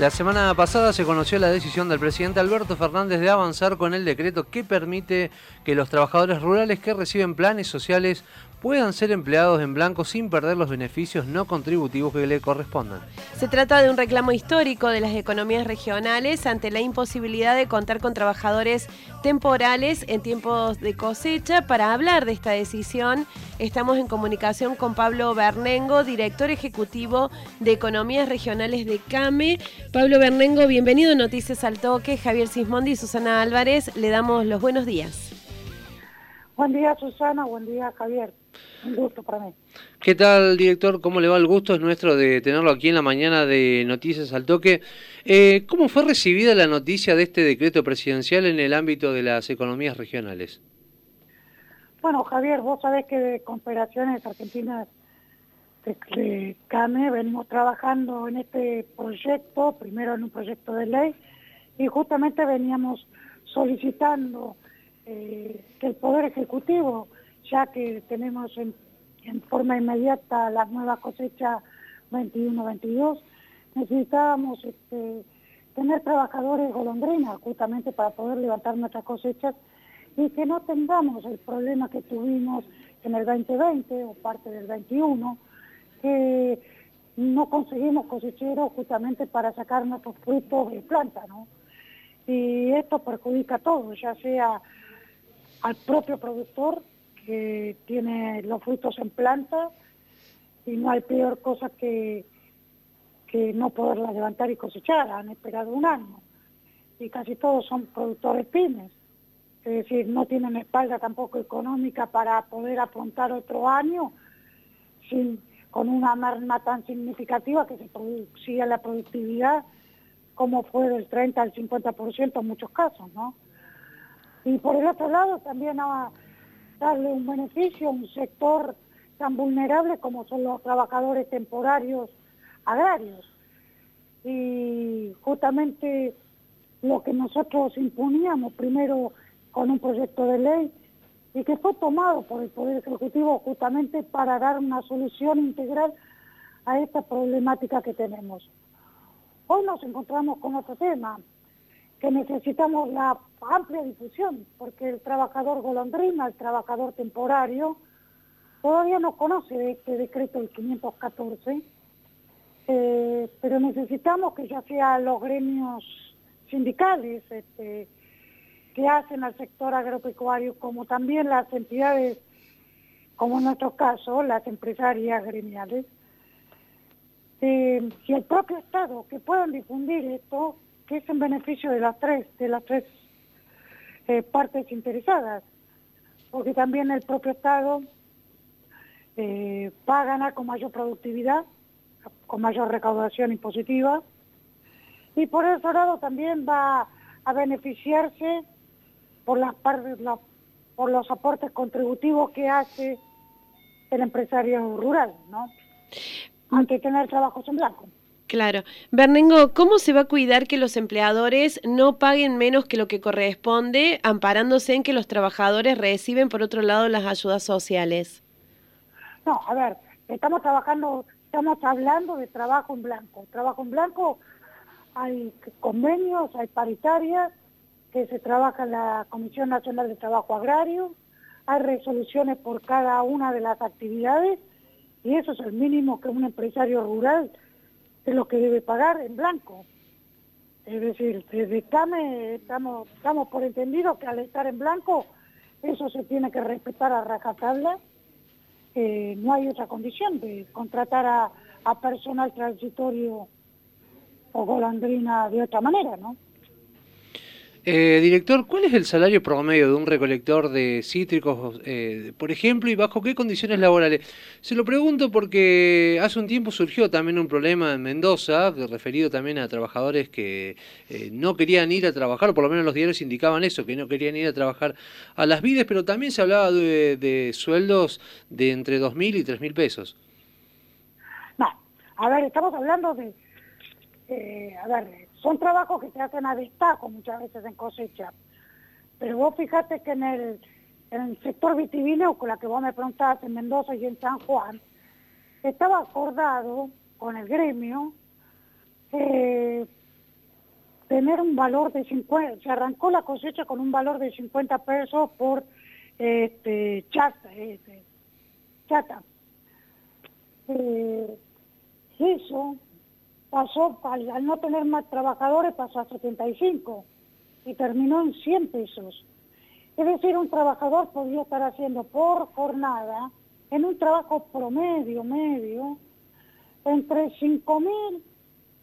La semana pasada se conoció la decisión del presidente Alberto Fernández de avanzar con el decreto que permite que los trabajadores rurales que reciben planes sociales puedan ser empleados en blanco sin perder los beneficios no contributivos que le correspondan. Se trata de un reclamo histórico de las economías regionales ante la imposibilidad de contar con trabajadores temporales en tiempos de cosecha. Para hablar de esta decisión, estamos en comunicación con Pablo Bernengo, director ejecutivo de Economías Regionales de CAME. Pablo Bernengo, bienvenido a Noticias al Toque. Javier Sismondi y Susana Álvarez, le damos los buenos días. Buen día, Susana. Buen día, Javier. Un gusto para mí. ¿Qué tal, director? ¿Cómo le va? El gusto es nuestro de tenerlo aquí en la mañana de Noticias al Toque. Eh, ¿Cómo fue recibida la noticia de este decreto presidencial en el ámbito de las economías regionales? Bueno, Javier, vos sabés que de Confederaciones Argentinas de, CAME venimos trabajando en este proyecto, primero en un proyecto de ley, y justamente veníamos solicitando eh, que el Poder Ejecutivo ya que tenemos en, forma inmediata las nuevas cosechas 21-22, necesitábamos este, tener trabajadores golondrinas justamente para poder levantar nuestras cosechas y que no tengamos el problema que tuvimos en el 2020 o parte del 21, que no conseguimos cosecheros justamente para sacar nuestros frutos de planta. Y esto perjudica a todos, ya sea al propio productor que tiene los frutos en planta y no hay peor cosa que, que no poderla levantar y cosechar. Han esperado un año y casi todos son productores pymes. Es decir, no tienen espalda tampoco económica para poder afrontar otro año sin, con una merma tan significativa que se producía la productividad como fue del 30 al 50% en muchos casos, ¿no? Y por el otro lado también ha, darle un beneficio a un sector tan vulnerable como son los trabajadores temporarios agrarios. Y justamente lo que nosotros imponíamos primero con un proyecto de ley y que fue tomado por el Poder Ejecutivo justamente para dar una solución integral a esta problemática que tenemos. Hoy nos encontramos con otro tema, que necesitamos la amplia difusión, porque el trabajador golondrina, el trabajador temporario, todavía no conoce este decreto del 514, eh, pero necesitamos que ya sea los gremios sindicales este, que hacen al sector agropecuario, como también las entidades, como en nuestro caso, las empresarias gremiales, eh, y el propio Estado, que puedan difundir esto que es en beneficio de las tres, de las tres eh, partes interesadas, porque también el propio Estado eh, va a ganar con mayor productividad, con mayor recaudación impositiva, y por otro lado también va a beneficiarse por las partes, por los aportes contributivos que hace el empresario rural, ¿no? Ante tener trabajos en blanco. Claro. Bernengo, ¿cómo se va a cuidar que los empleadores no paguen menos que lo que corresponde, amparándose en que los trabajadores reciben, por otro lado, las ayudas sociales? No, a ver, estamos trabajando, estamos hablando de trabajo en blanco. Trabajo en blanco, hay convenios, hay paritarias, que se trabaja en la Comisión Nacional de Trabajo Agrario, hay resoluciones por cada una de las actividades, y eso es el mínimo que un empresario rural es lo que debe pagar en blanco. Es decir, desde CAME estamos, estamos por entendido que al estar en blanco eso se tiene que respetar a rajatabla. No hay otra condición de contratar a, a personal transitorio o golandrina de otra manera, ¿no? Eh, director, ¿cuál es el salario promedio de un recolector de cítricos, eh, por ejemplo, y bajo qué condiciones laborales? Se lo pregunto porque hace un tiempo surgió también un problema en Mendoza, referido también a trabajadores que eh, no querían ir a trabajar, o por lo menos los diarios indicaban eso, que no querían ir a trabajar a las vides, pero también se hablaba de, de sueldos de entre 2.000 y 3.000 pesos. No, a ver, estamos hablando de, a ver, son trabajos que se hacen a destaco muchas veces en cosecha. Pero vos fíjate que en el, en el sector vitivinícola con la que vos me preguntabas en Mendoza y en San Juan, estaba acordado con el gremio eh, tener un valor de 50, se arrancó la cosecha con un valor de 50 pesos por este, chata. Este, chata. Eh, eso pasó, al, no tener más trabajadores, pasó a 75 y terminó en 100 pesos. Es decir, un trabajador podía estar haciendo por jornada, en un trabajo promedio, medio, entre 5 mil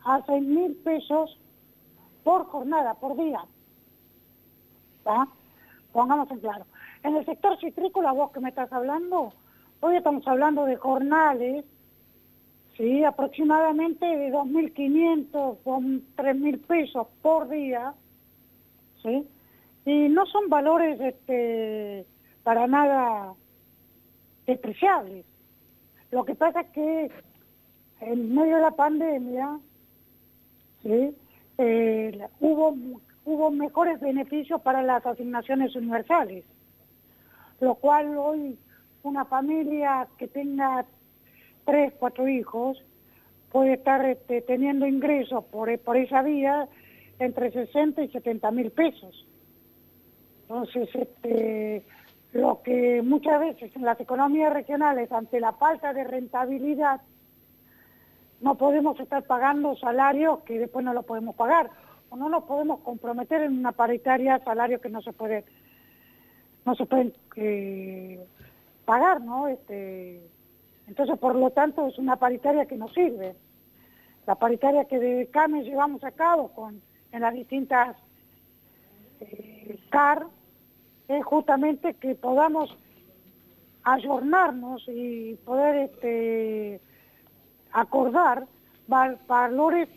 a 6 mil pesos por jornada, por día. ¿Está? Pongamos en claro. En el sector citrícola, vos que me estás hablando, hoy estamos hablando de jornales Sí, aproximadamente de 2.500 con 3.000 pesos por día, ¿sí? Y no son valores este, para nada despreciables. Lo que pasa es que en medio de la pandemia, ¿sí? Eh, hubo, hubo mejores beneficios para las asignaciones universales, lo cual hoy una familia que tenga tres, cuatro hijos, puede estar este, teniendo ingresos por, esa vía entre 60 y 70 mil pesos. Entonces, este, lo que muchas veces en las economías regionales, ante la falta de rentabilidad, no podemos estar pagando salarios que después no lo podemos pagar, o no nos podemos comprometer en una paritaria salario que no se puede, no se pueden eh, pagar, ¿no? Este, entonces, por lo tanto, es una paritaria que nos sirve. La paritaria que de CAME llevamos a cabo con, en las distintas eh, CAR es justamente que podamos ayornarnos y poder este, acordar valores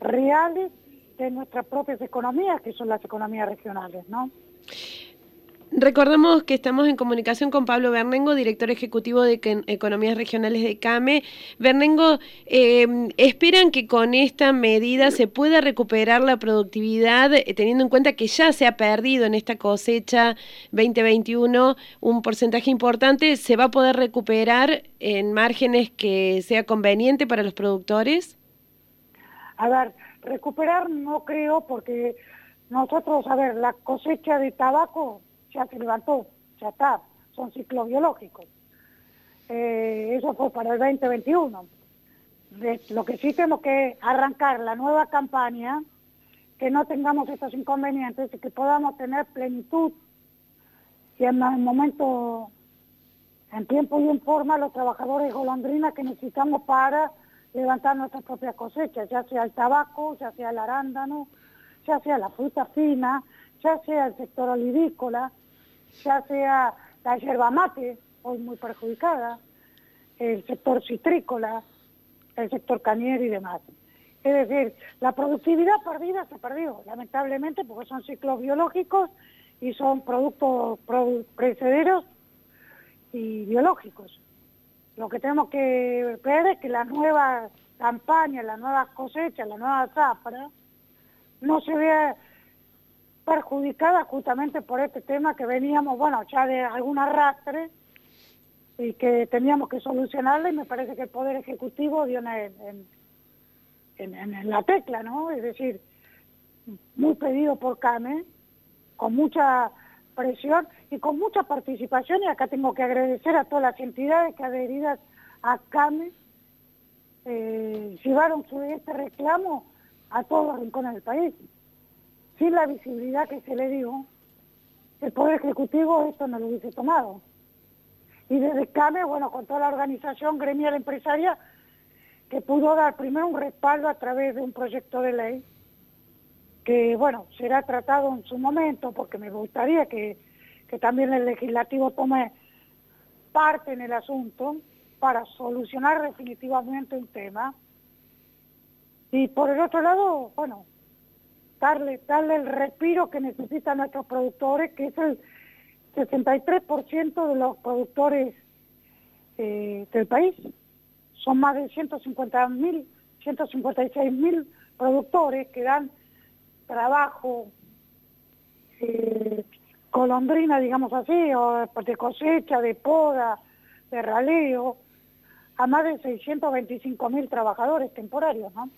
reales de nuestras propias economías, que son las economías regionales, ¿no? Recordamos que estamos en comunicación con Pablo Bernengo, director ejecutivo de Economías Regionales de CAME. Bernengo, em, ¿esperan que con esta medida se pueda recuperar la productividad, eh, teniendo en cuenta que ya se ha perdido en esta cosecha 2021 un porcentaje importante? ¿Se va a poder recuperar en márgenes que sea conveniente para los productores? A ver, recuperar no creo porque nosotros, a ver, la cosecha de tabaco ya se levantó, ya está, son ciclos biológicos. Eh, eso fue para el 2021. lo que sí tenemos que arrancar la nueva campaña, que no tengamos estos inconvenientes y que podamos tener plenitud y en el momento, en tiempo y en forma, los trabajadores golondrinas que necesitamos para levantar nuestras propias cosechas, ya sea el tabaco, ya sea el arándano, ya sea la fruta fina, ya sea el sector olivícola, ya sea la yerba mate, hoy muy perjudicada, el sector citrícola, el sector cañero y demás. Es decir, la productividad perdida se perdió, lamentablemente, porque son ciclos biológicos y son productos precederos y biológicos. Lo que tenemos que ver es que la nueva campaña, la nueva cosecha, la nueva zafra, no se vea perjudicada justamente por este tema que veníamos, bueno, ya de algún arrastre y que teníamos que solucionarlo y me parece que el Poder Ejecutivo dio en, la tecla, ¿no? Es decir, muy pedido por CAME, con mucha presión y con mucha participación, y acá tengo que agradecer a todas las entidades que adheridas a CAME eh, llevaron su, este reclamo a todos los rincones del país sin la visibilidad que se le dio, el Poder Ejecutivo esto no lo hubiese tomado. Y desde CAME, bueno, con toda la organización gremial empresaria, que pudo dar primero un respaldo a través de un proyecto de ley, que, bueno, será tratado en su momento, porque me gustaría que, que también el legislativo tome parte en el asunto para solucionar definitivamente un tema. Y por el otro lado, bueno, darle, darle el respiro que necesitan nuestros productores, que es el 63% de los productores eh, del país. Son más de 150 mil, 156 mil productores que dan trabajo eh, colondrina, digamos así, o de cosecha, de poda, de raleo, a más de 625 mil trabajadores temporarios, ¿no?